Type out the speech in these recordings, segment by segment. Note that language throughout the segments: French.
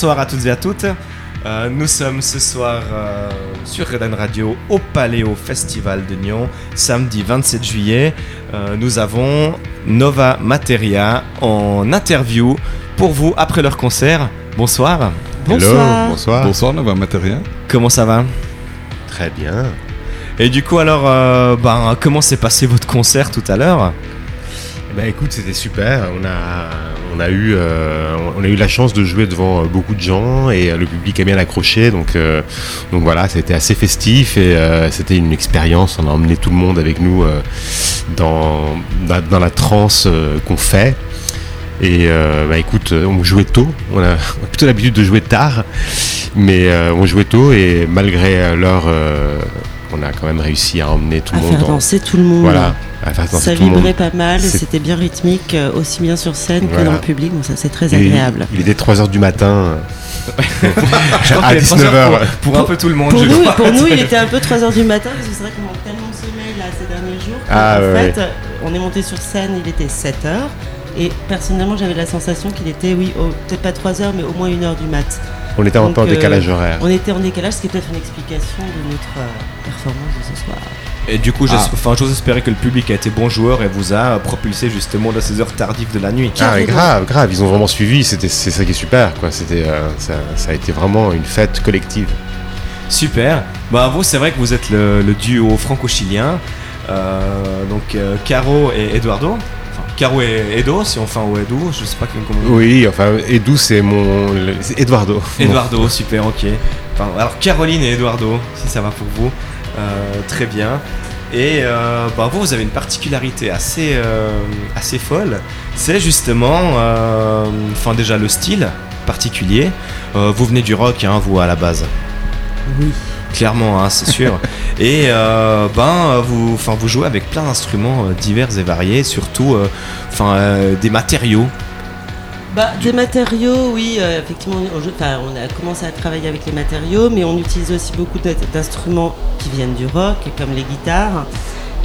Bonsoir à toutes et à toutes. Euh, nous sommes ce soir euh, sur Redan Radio au Paléo Festival de Nyon, samedi 27 juillet. Euh, nous avons Nova Materia en interview pour vous après leur concert. Bonsoir. Bonsoir. bonsoir. Bonsoir Nova Materia. Comment ça va? Très bien. Et du coup alors, ben, comment s'est passé votre concert tout à l'heure? Bah écoute, c'était super. On a, on a eu, euh, on a eu la chance de jouer devant euh, beaucoup de gens et euh, le public a bien accroché. Donc, donc voilà, c'était assez festif et c'était une expérience. On a emmené tout le monde avec nous dans, dans la transe qu'on fait. Et bah écoute, on jouait tôt. On a, plutôt l'habitude de jouer tard, mais on jouait tôt et malgré l'heure on a quand même réussi à emmener tout le monde. Faire danser tout le monde. Voilà. ça vibrait pas mal, c'était bien rythmique, euh, aussi bien sur scène que dans le public, donc ça c'est très agréable. Il, était 3h du matin. à 19h. Pour, un peu tout le monde. Pour, nous, pour nous, il était un peu 3h du matin, parce que c'est vrai qu'on manque tellement de sommeil là, ces derniers jours. Ah, en fait, on est monté sur scène, il était 7h. Et personnellement, j'avais la sensation qu'il était, oui, peut-être pas 3h, mais au moins 1h du mat'. On était un peu en décalage horaire. On était en décalage, ce qui est peut-être une explication de notre euh, performance de ce soir. Et du coup, ah. j'ose espérer que le public a été bon joueur et vous a propulsé justement dans ces heures tardives de la nuit. Ah, grave, grave, ils ont vraiment suivi, c'est ça qui est super, quoi. C'était, euh, ça, a été vraiment une fête collective. Super. Bah, vous, c'est vrai que vous êtes le, duo franco-chilien. Euh, donc, Caro et Eduardo. Caro et Edo, si on fait un Edo, je sais pas comment. Oui, enfin, Edo, c'est mon. C'est Eduardo. Eduardo, super, ok. alors, Caroline et Eduardo, si ça va pour vous. Euh, très bien. Et euh, bah, vous, vous avez une particularité assez, euh, assez folle. C'est justement, enfin, déjà le style particulier. vous venez du rock, hein, vous, à la base. Oui clairement, hein, c'est sûr. et euh, ben, vous, enfin, vous jouez avec plein d'instruments euh, divers et variés, surtout, euh, enfin, des matériaux. Bah, des matériaux, oui, effectivement, on, on a commencé à travailler avec les matériaux, mais on utilise aussi beaucoup d'instruments qui viennent du rock, comme les guitares,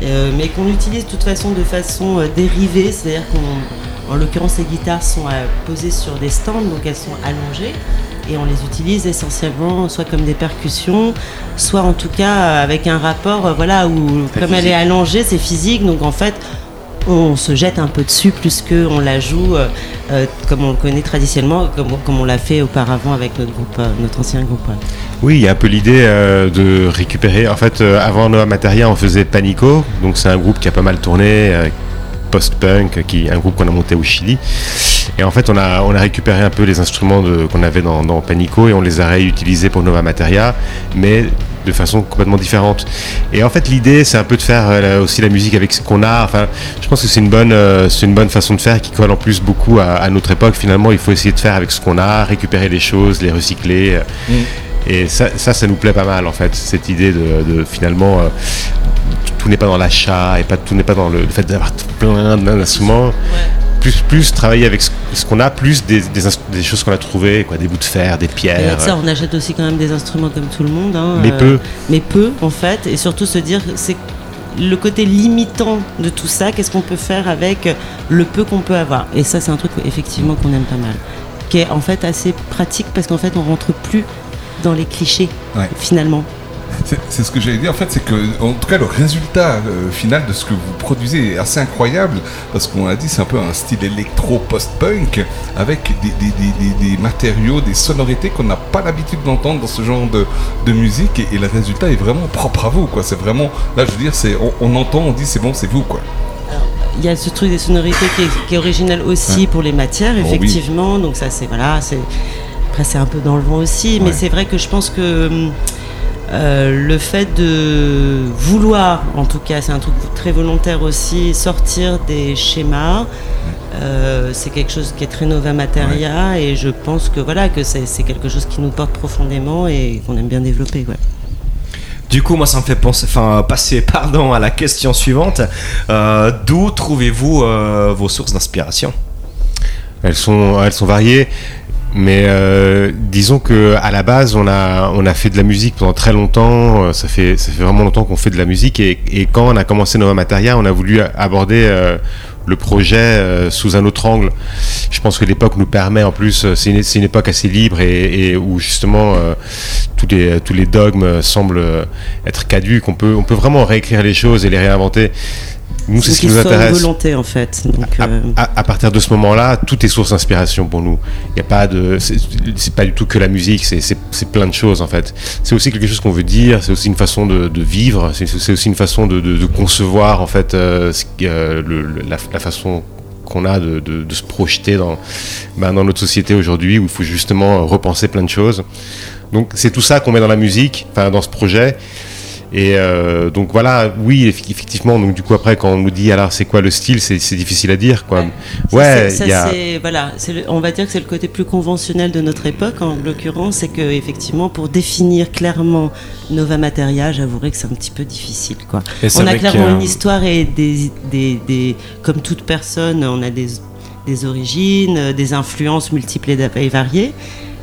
mais qu'on utilise de toute façon de façon dérivée, c'est-à-dire qu'en l'occurrence, les guitares sont posées sur des stands, donc elles sont allongées et on les utilise essentiellement soit comme des percussions, soit en tout cas avec un rapport, euh, voilà, où comme elle est allongée, c'est physique, donc en fait on se jette un peu dessus plus qu'on la joue euh, euh, comme on le connaît traditionnellement, comme, comme on l'a fait auparavant avec notre groupe, notre ancien groupe. Oui, il y a un peu l'idée de récupérer. En fait, avant Nova Materia, on faisait Panico, donc c'est un groupe qui a pas mal tourné, post-punk, qui un groupe qu'on a monté au Chili. Et en fait, on a, on a récupéré un peu les instruments qu'on avait dans, Panico et on les a réutilisés pour Nova Materia, mais de façon complètement différente. Et en fait, l'idée, c'est un peu de faire euh, aussi la musique avec ce qu'on a. Enfin, je pense que c'est une bonne, euh, c'est une bonne façon de faire qui colle en plus beaucoup à, notre époque. Finalement, il faut essayer de faire avec ce qu'on a, récupérer les choses, les recycler. Mm. Et ça, ça, nous plaît pas mal en fait, cette idée de, finalement, euh, tout n'est pas dans l'achat et pas tout n'est pas dans le, fait d'avoir plein d'instruments plus, plus travailler avec ce, ce qu'on a, plus des, des, ins- des choses qu'on a trouvées, quoi, des bouts de fer, des pierres. avec ça, on achète aussi quand même des instruments comme tout le monde. hein, Mais euh, peu. Mais peu, en fait. Et surtout se dire, c'est le côté limitant de tout ça. Qu'est-ce qu'on peut faire avec le peu qu'on peut avoir Et ça, c'est un truc effectivement qu'on aime pas mal. Qui est en fait assez pratique parce qu'en fait, on rentre plus dans les clichés, Ouais. finalement. C'est ce que j'allais dire, en fait, c'est que, en tout cas, le résultat euh, final de ce que vous produisez est assez incroyable, parce qu'on a dit, c'est un peu un style électro post-punk, avec des, des- des- des- des matériaux, des sonorités qu'on n'a pas l'habitude d'entendre dans ce genre de, de musique, et, et le résultat est vraiment propre à vous, quoi. C'est vraiment, là, je veux dire, c'est, on, on entend, on dit, c'est bon, c'est vous, quoi. Il y a ce truc des sonorités qui est, qui est original aussi pour les matières, Oh oui. effectivement. Donc ça, c'est voilà, c'est après c'est un peu dans le vent aussi, mais c'est vrai que je pense que hum, euh, le fait de vouloir, en tout cas, c'est un truc très volontaire aussi, sortir des schémas. euh, c'est quelque chose qui est très Nova Materia et je pense que voilà que c'est c'est quelque chose qui nous porte profondément et qu'on aime bien développer. Ouais. Du coup, moi, ça me fait penser, enfin, passer, pardon, à la question suivante. Euh, D'où trouvez-vous euh, vos sources d'inspiration? Elles sont, elles sont variées, mais euh, disons que à la base, on a, on a fait de la musique pendant très longtemps. euh, Ça fait, ça fait vraiment longtemps qu'on fait de la musique. Et, et quand on a commencé Nova Materia, on a voulu aborder euh, le projet euh, sous un autre angle. Je pense que l'époque nous permet, en plus, euh, c'est une, une époque assez libre et, et où justement euh, tous les, tous les dogmes semblent euh, être caducs. On peut, on peut vraiment réécrire les choses et les réinventer. Nous, c'est ce qui nous soit une intéresse. volonté en fait. Donc, À, euh, à- à partir de ce moment-là, tout est source d'inspiration pour nous. Il y a pas de, c'est pas du tout que la musique, c'est- plein de choses en fait. C'est aussi quelque chose qu'on veut dire, c'est aussi une façon de, de vivre, c'est aussi une façon de, de- de concevoir en fait euh, euh, le- le- la, la façon qu'on a de, de- de se projeter dans, ben, dans notre société aujourd'hui où il faut justement repenser plein de choses. Donc c'est tout ça qu'on met dans la musique, enfin dans ce projet. Et euh, donc voilà, oui, eff- effectivement. Donc du coup après, quand on nous dit alors c'est quoi le style, c'est c'est difficile à dire quoi. Ça, Ouais, ça, il y a. c'est- voilà, c'est le- on va dire que c'est le côté plus conventionnel de notre époque, en l'occurrence, c'est que effectivement, pour définir clairement Nova Materia, j'avouerai que c'est un petit peu difficile, quoi. Et On a clairement une histoire et des, des, des- comme toute personne, on a des, des origines, euh, des influences multiples et variées,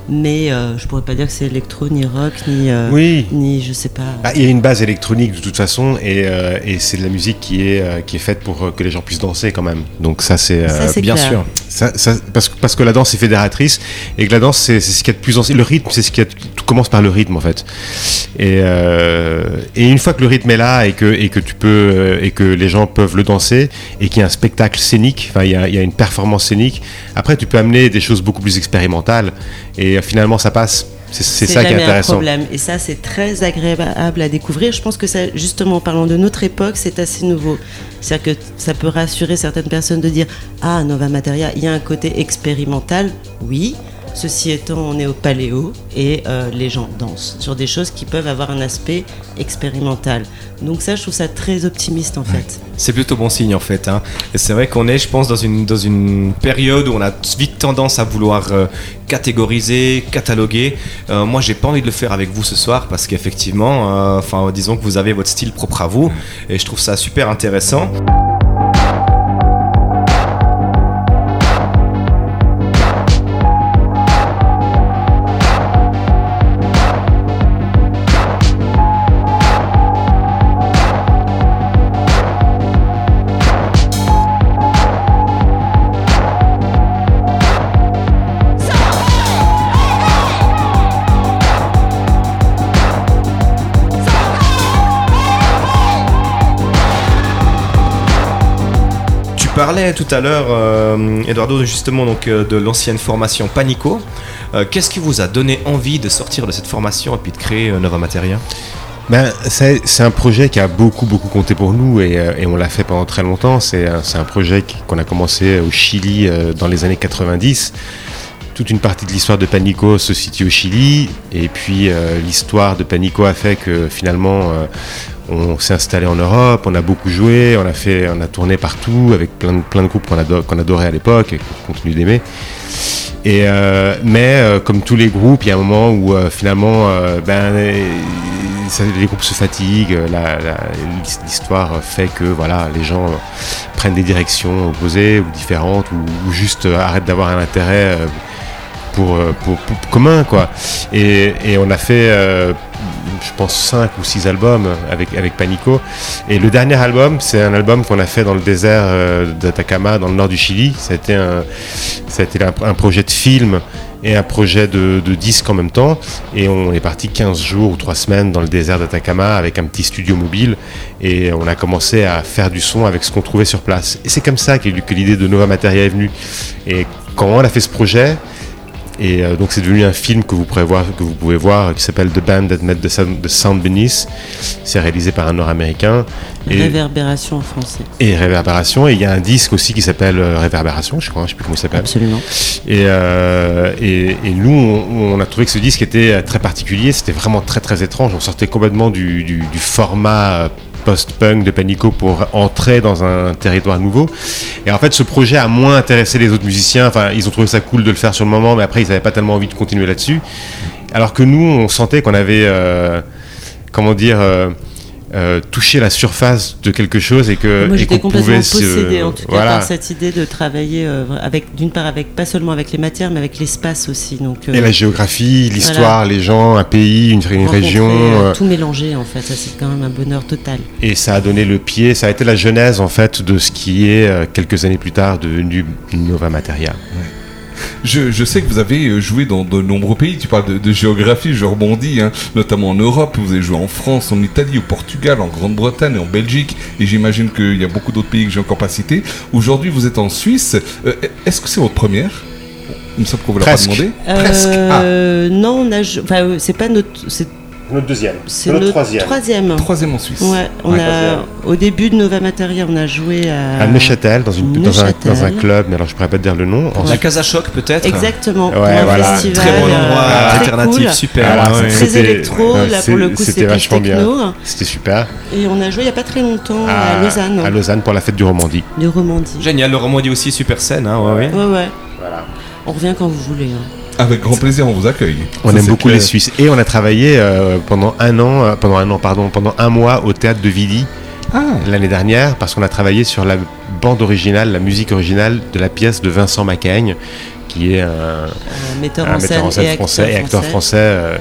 mais euh, je pourrais pas dire que c'est électro, ni rock, ni, euh, Oui. ni je sais pas. Bah, il y a une base électronique de toute façon et, euh, et c'est de la musique qui est, euh, qui est faite pour euh, que les gens puissent danser quand même. Donc ça c'est... Bien clair. sûr. Ça, ça- parce, que- parce que la danse est fédératrice et que la danse c'est ce qu'il y a de plus ancien. Le rythme, c'est ce qui tout commence par le rythme en fait. Et, et une fois que le rythme est là et que, et que tu peux et que les gens peuvent le danser et qu'il y a un spectacle scénique, enfin il y a, il y a une performance scénique. Après tu peux amener des choses beaucoup plus expérimentales et finalement ça passe. C'est ça qui est jamais un intéressant. problème. Et ça, c'est très agréable à découvrir. Je pense que ça, justement, en parlant de notre époque, c'est assez nouveau. C'est-à-dire que ça peut rassurer certaines personnes de dire Ah, Nova Materia, il y a un côté expérimental. Oui. Ceci étant, on est au paléo et euh, les gens dansent sur des choses qui peuvent avoir un aspect expérimental. Donc ça, je trouve ça très optimiste en fait. C'est plutôt bon signe en fait. hein. Et c'est vrai qu'on est, je pense, dans une, dans une période où on a vite tendance à vouloir euh, catégoriser, cataloguer. Euh, moi, j'ai pas envie de le faire avec vous ce soir parce qu'effectivement, euh, enfin, disons que vous avez votre style propre à vous et je trouve ça super intéressant. Parlais tout à l'heure, euh, Eduardo, justement donc, euh, de l'ancienne formation Panico. Euh, Qu'est-ce qui vous a donné envie de sortir de cette formation et puis de créer Nova Materia? Ben, c'est un projet qui a beaucoup, beaucoup compté pour nous et, on l'a fait pendant très longtemps. C'est un, projet qu'on a commencé au Chili dans les années 90. Toute une partie de l'histoire de Panico se situe au Chili et puis euh, l'histoire de Panico a fait que finalement euh, on s'est installé en Europe, on a beaucoup joué, on a, fait, on a tourné partout avec plein de, groupes qu'on ado- qu'on adorait à l'époque et qu'on continue d'aimer. Euh, mais comme tous les groupes, il y a un moment où finalement, ben, les groupes se fatiguent, l'histoire fait que voilà, les gens prennent des directions opposées ou différentes ou, ou juste arrêtent d'avoir un intérêt pour, euh, pour, commun quoi. Et, on a fait, euh, je pense, 5 ou 6 albums avec, avec Panico. Et le dernier album, c'est un album qu'on a fait dans le désert euh, d'Atacama, dans le nord du Chili. Été un, été un, un projet de film et un projet de, de disque en même temps. Et on est parti 15 jours ou 3 semaines dans le désert d'Atacama avec un petit studio mobile. Et on a commencé à faire du son avec ce qu'on trouvait sur place. Et c'est comme ça que, que l'idée de Nova Materia est venue. Et quand on a fait ce projet, et euh, donc c'est devenu un film que vous, pourrez voir, que vous pouvez voir qui s'appelle The Band That Met the Sound, the Sound Beneath. C'est réalisé par un Nord-Américain. Et, Réverbération en français. et Réverbération. Et il y a un disque aussi qui s'appelle euh, Réverbération, je crois, je sais plus comment il s'appelle. Absolument. Et, euh, et, et nous, on, on a trouvé que ce disque était très particulier, c'était vraiment très très étrange. On sortait complètement du, du- du format post-punk de Panico pour entrer dans un territoire nouveau. Et en fait, ce projet a moins intéressé les autres musiciens. Enfin, ils ont trouvé ça cool de le faire sur le moment, mais après, ils n'avaient pas tellement envie de continuer là-dessus. Alors que nous, on sentait qu'on avait, euh, comment dire, euh, euh, touché la surface de quelque chose et que Moi j'étais complètement possédée en tout cas voilà. par cette idée de travailler euh, avec d'une part avec pas seulement avec les matières mais avec l'espace aussi donc euh, Et la géographie, l'histoire, les gens, un pays, une, région. tout mélanger en fait ça c'est quand même un bonheur total Et ça a donné le pied, ça a été la genèse en fait de ce qui est euh, quelques années plus tard devenu Nova Materia. Je, je sais que vous avez euh, joué dans de nombreux pays. Tu parles de, de géographie, je rebondis, hein, notamment en Europe. Vous avez joué en France, en Italie, au Portugal, en Grande-Bretagne, en Belgique. Et j'imagine qu'il y a beaucoup d'autres pays que j'ai encore pas cités. Aujourd'hui, vous êtes en Suisse. Euh, Est-ce que c'est votre première? Il me semble qu'on vous l'a pas Presque. demandé. Presque. Ah, Euh, non on a jou- enfin euh, c'est pas notre c'est Notre deuxième. c'est notre troisième, troisième en Suisse. Ouais, on Ouais. a au début de Nova Materia on a joué à, À Neuchâtel, dans, une, dans, un, Neuchâtel. dans un club, mais alors je pourrais pas te dire le nom. En- La Casa Choc peut-être exactement Ouais, pour un voilà. festival, Très bon euh, endroit très alternatif, cool. super. Ouais, ouais. Très électro, ouais, là pour le coup c'était vachement bien. C'était super. Et on a joué il n'y a pas très longtemps à, Lausanne, À Lausanne pour la fête du Romandie. de Romandie. Génial, le Romandie aussi super scène, hein, ouais, ouais. Ouais, ouais. On revient quand vous voulez. hein. Avec grand plaisir, on vous accueille. On Ça, aime beaucoup clair. les Suisses. Et on a travaillé euh, pendant un an, euh, pendant un an, pardon, pendant un mois au théâtre de Vidi Ah, l'année dernière, parce qu'on a travaillé sur la bande originale, la musique originale de la pièce de Vincent Macaigne, qui est un, Un metteur, un en, scène metteur en scène et français et acteur français euh,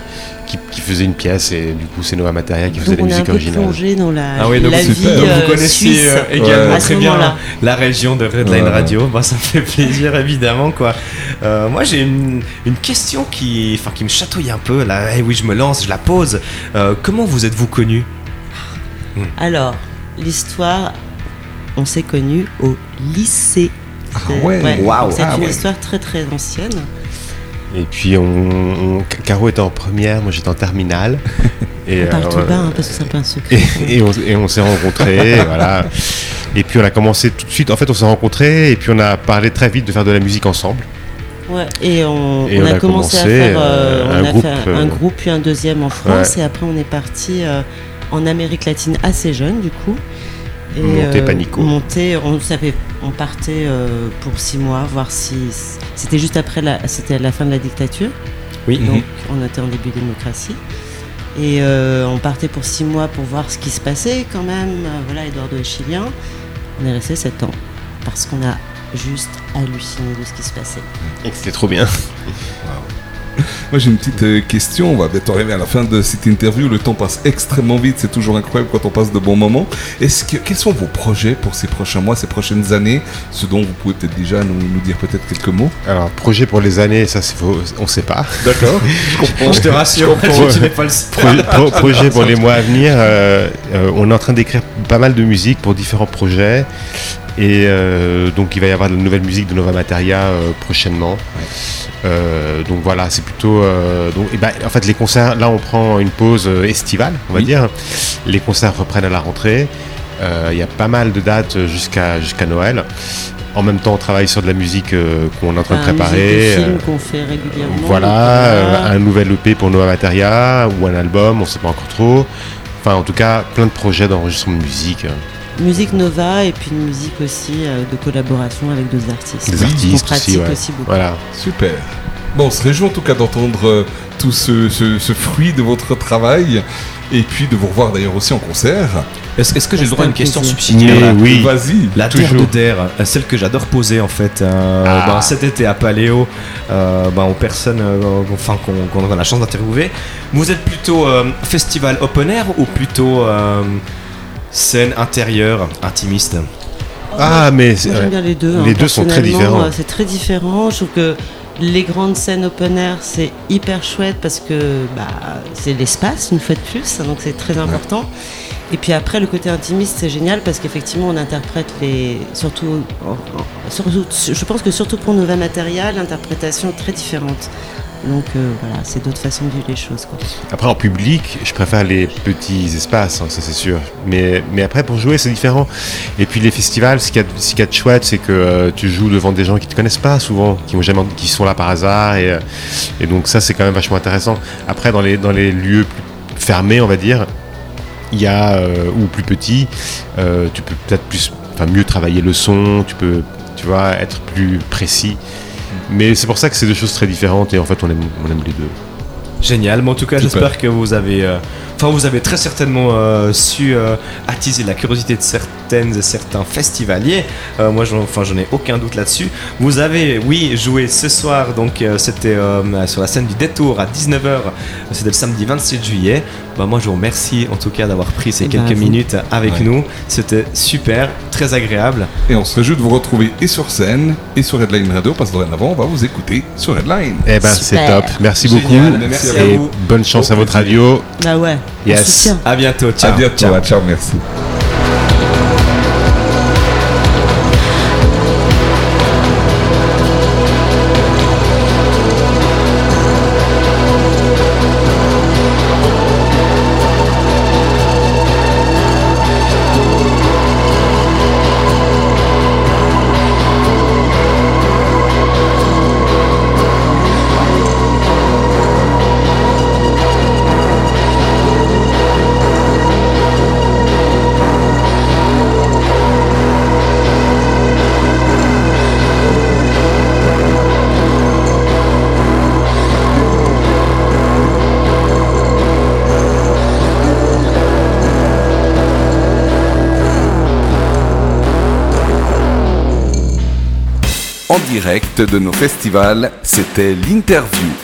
qui, qui faisait une pièce et du coup c'est Nova Materia qui faisait Donc la on est un musique peu originale. plongé dans la, Ah oui, donc la vie. Donc euh, vous connaissez suisse. euh, également À ce très bien la région de Redline Ouais. Radio. Bah, ça me fait plaisir évidemment quoi. Euh, moi j'ai une, une question qui, enfin, qui me chatouille un peu là. Eh oui, je me lance, je la pose. Euh, comment vous êtes-vous connu? Alors, l'histoire, on s'est connus au lycée. Ah C'est- ouais. Waouh. C'est Ah une ouais. histoire très très ancienne. Et puis on, on- Caro était en première, moi j'étais en terminale. Et, On parle tout euh, bas hein, parce que c'est un peu un secret. et, et on, et on s'est rencontrés, voilà. Et puis on a commencé tout de suite. En fait, on s'est rencontrés et puis on a parlé très vite de faire de la musique ensemble. Ouais, et on, Et on on a, a commencé, à faire euh, euh, on un a groupe, fait un groupe puis un deuxième en France et après on est parti euh, en Amérique latine assez jeune du coup. Et, Monter Panico. monter, on savait, on partait euh, pour six mois, voir si c'était juste après la, c'était la fin de la dictature, Oui. donc on était en début de démocratie. Et euh, on partait pour six mois pour voir ce qui se passait quand même. Euh, Voilà, Eduardo est chilien. On est resté sept ans parce qu'on a juste halluciné de ce qui se passait. Et que c'était trop bien. Moi j'ai une petite euh, question, on va bientôt arriver à la fin de cette interview, le temps passe extrêmement vite, c'est toujours incroyable quand on passe de bons moments. Est-ce que, quels sont vos projets pour ces prochains mois, ces prochaines années, ce dont vous pouvez peut-être déjà nous, nous dire peut-être quelques mots Alors, projet pour les années, ça, c'est faux, on sait pas. D'accord, je comprends. Je te rassure, Je comprends. pas le Projet, pro- projet pour les mois à venir, euh, euh, on est en train d'écrire pas mal de musique pour différents projets. Et euh, donc il va y avoir de la nouvelle musique de Nova Materia euh, prochainement. Euh, donc voilà, c'est plutôt. donc, ben, en fait, les concerts, là on prend une pause estivale, on va Oui. dire. Les concerts reprennent à la rentrée. Il y a pas mal de dates jusqu'à jusqu'à Noël. En même temps, on travaille sur de la musique qu'on est en train de un préparer. qu'on fait régulièrement. voilà, un nouvel EP pour Nova Materia ou un album, on sait pas encore trop. Enfin, en tout cas, plein de projets d'enregistrement de musique. Musique Nova et puis une musique aussi euh, de collaboration avec d'autres artistes. Des artistes pratique aussi, ouais. aussi beaucoup. Voilà. Super. Bon, on se réjouit en tout cas d'entendre euh, tout ce, ce- ce fruit de votre travail et puis de vous revoir d'ailleurs aussi en concert. Est-ce est-ce que j'ai le droit à un une question subsidiaire là oui. Vas-y. La terre Toujours. de Der, euh, celle que j'adore poser en fait euh, Ah. ben, cet été à Paléo, euh, ben, aux personnes euh, enfin, qu'on qu'on a la chance d'interviewer. Vous êtes plutôt euh, festival open air ou plutôt euh, scène intérieure, intimiste Ah, mais c'est- Moi, j'aime ouais. bien les deux. Les hein. deux sont très différents. euh, C'est très différent. Je trouve que les grandes scènes open air, c'est hyper chouette parce que bah, c'est l'espace, une fois de plus, donc c'est très important. Et puis après, le côté intimiste, c'est génial parce qu'effectivement, on interprète les. Surtout- Je pense que surtout pour Nova Material, l'interprétation est très différente. Donc euh, voilà, c'est d'autres façons de vivre les choses. Après, en public, je préfère les petits espaces, hein, ça c'est sûr. Mais, mais après, pour jouer, c'est différent. Et puis les festivals, ce qu'il y a, de chouette, c'est que euh, tu joues devant des gens qui te connaissent pas souvent, qui, sont là par hasard. Et, euh, et donc ça, c'est quand même vachement intéressant. Après, dans les, dans les lieux fermés, on va dire, il y a, ou plus petits, tu peux peut-être plus, mieux travailler le son, tu peux, tu vois, être plus précis. Mais c'est pour ça que c'est deux choses très différentes et en fait, on aime, on aime les deux. Génial, mais en tout cas j'espère que vous avez, euh, vous avez très certainement euh, su euh, attiser la curiosité de certaines et certains festivaliers. Euh, moi j'en, enfin j'en ai aucun doute là-dessus. Vous avez, oui, joué ce soir, donc euh, c'était euh, sur la scène du Détour à 19h. C'était le samedi 27 juillet. Bah, moi je vous remercie en tout cas d'avoir pris ces Bah, quelques minutes avec Ouais. nous. C'était super, très agréable. Et on se réjouit de vous retrouver et sur scène et sur Redline Radio parce que dorénavant, on va vous écouter sur Redline. Eh ben, c'est top. Merci Génial, beaucoup. merci à vous. bonne chance Au à votre radio. Bah ouais, Yes. À bientôt, ciao. à bientôt. ciao. ciao merci. Direct de nos festivals, c'était l'interview.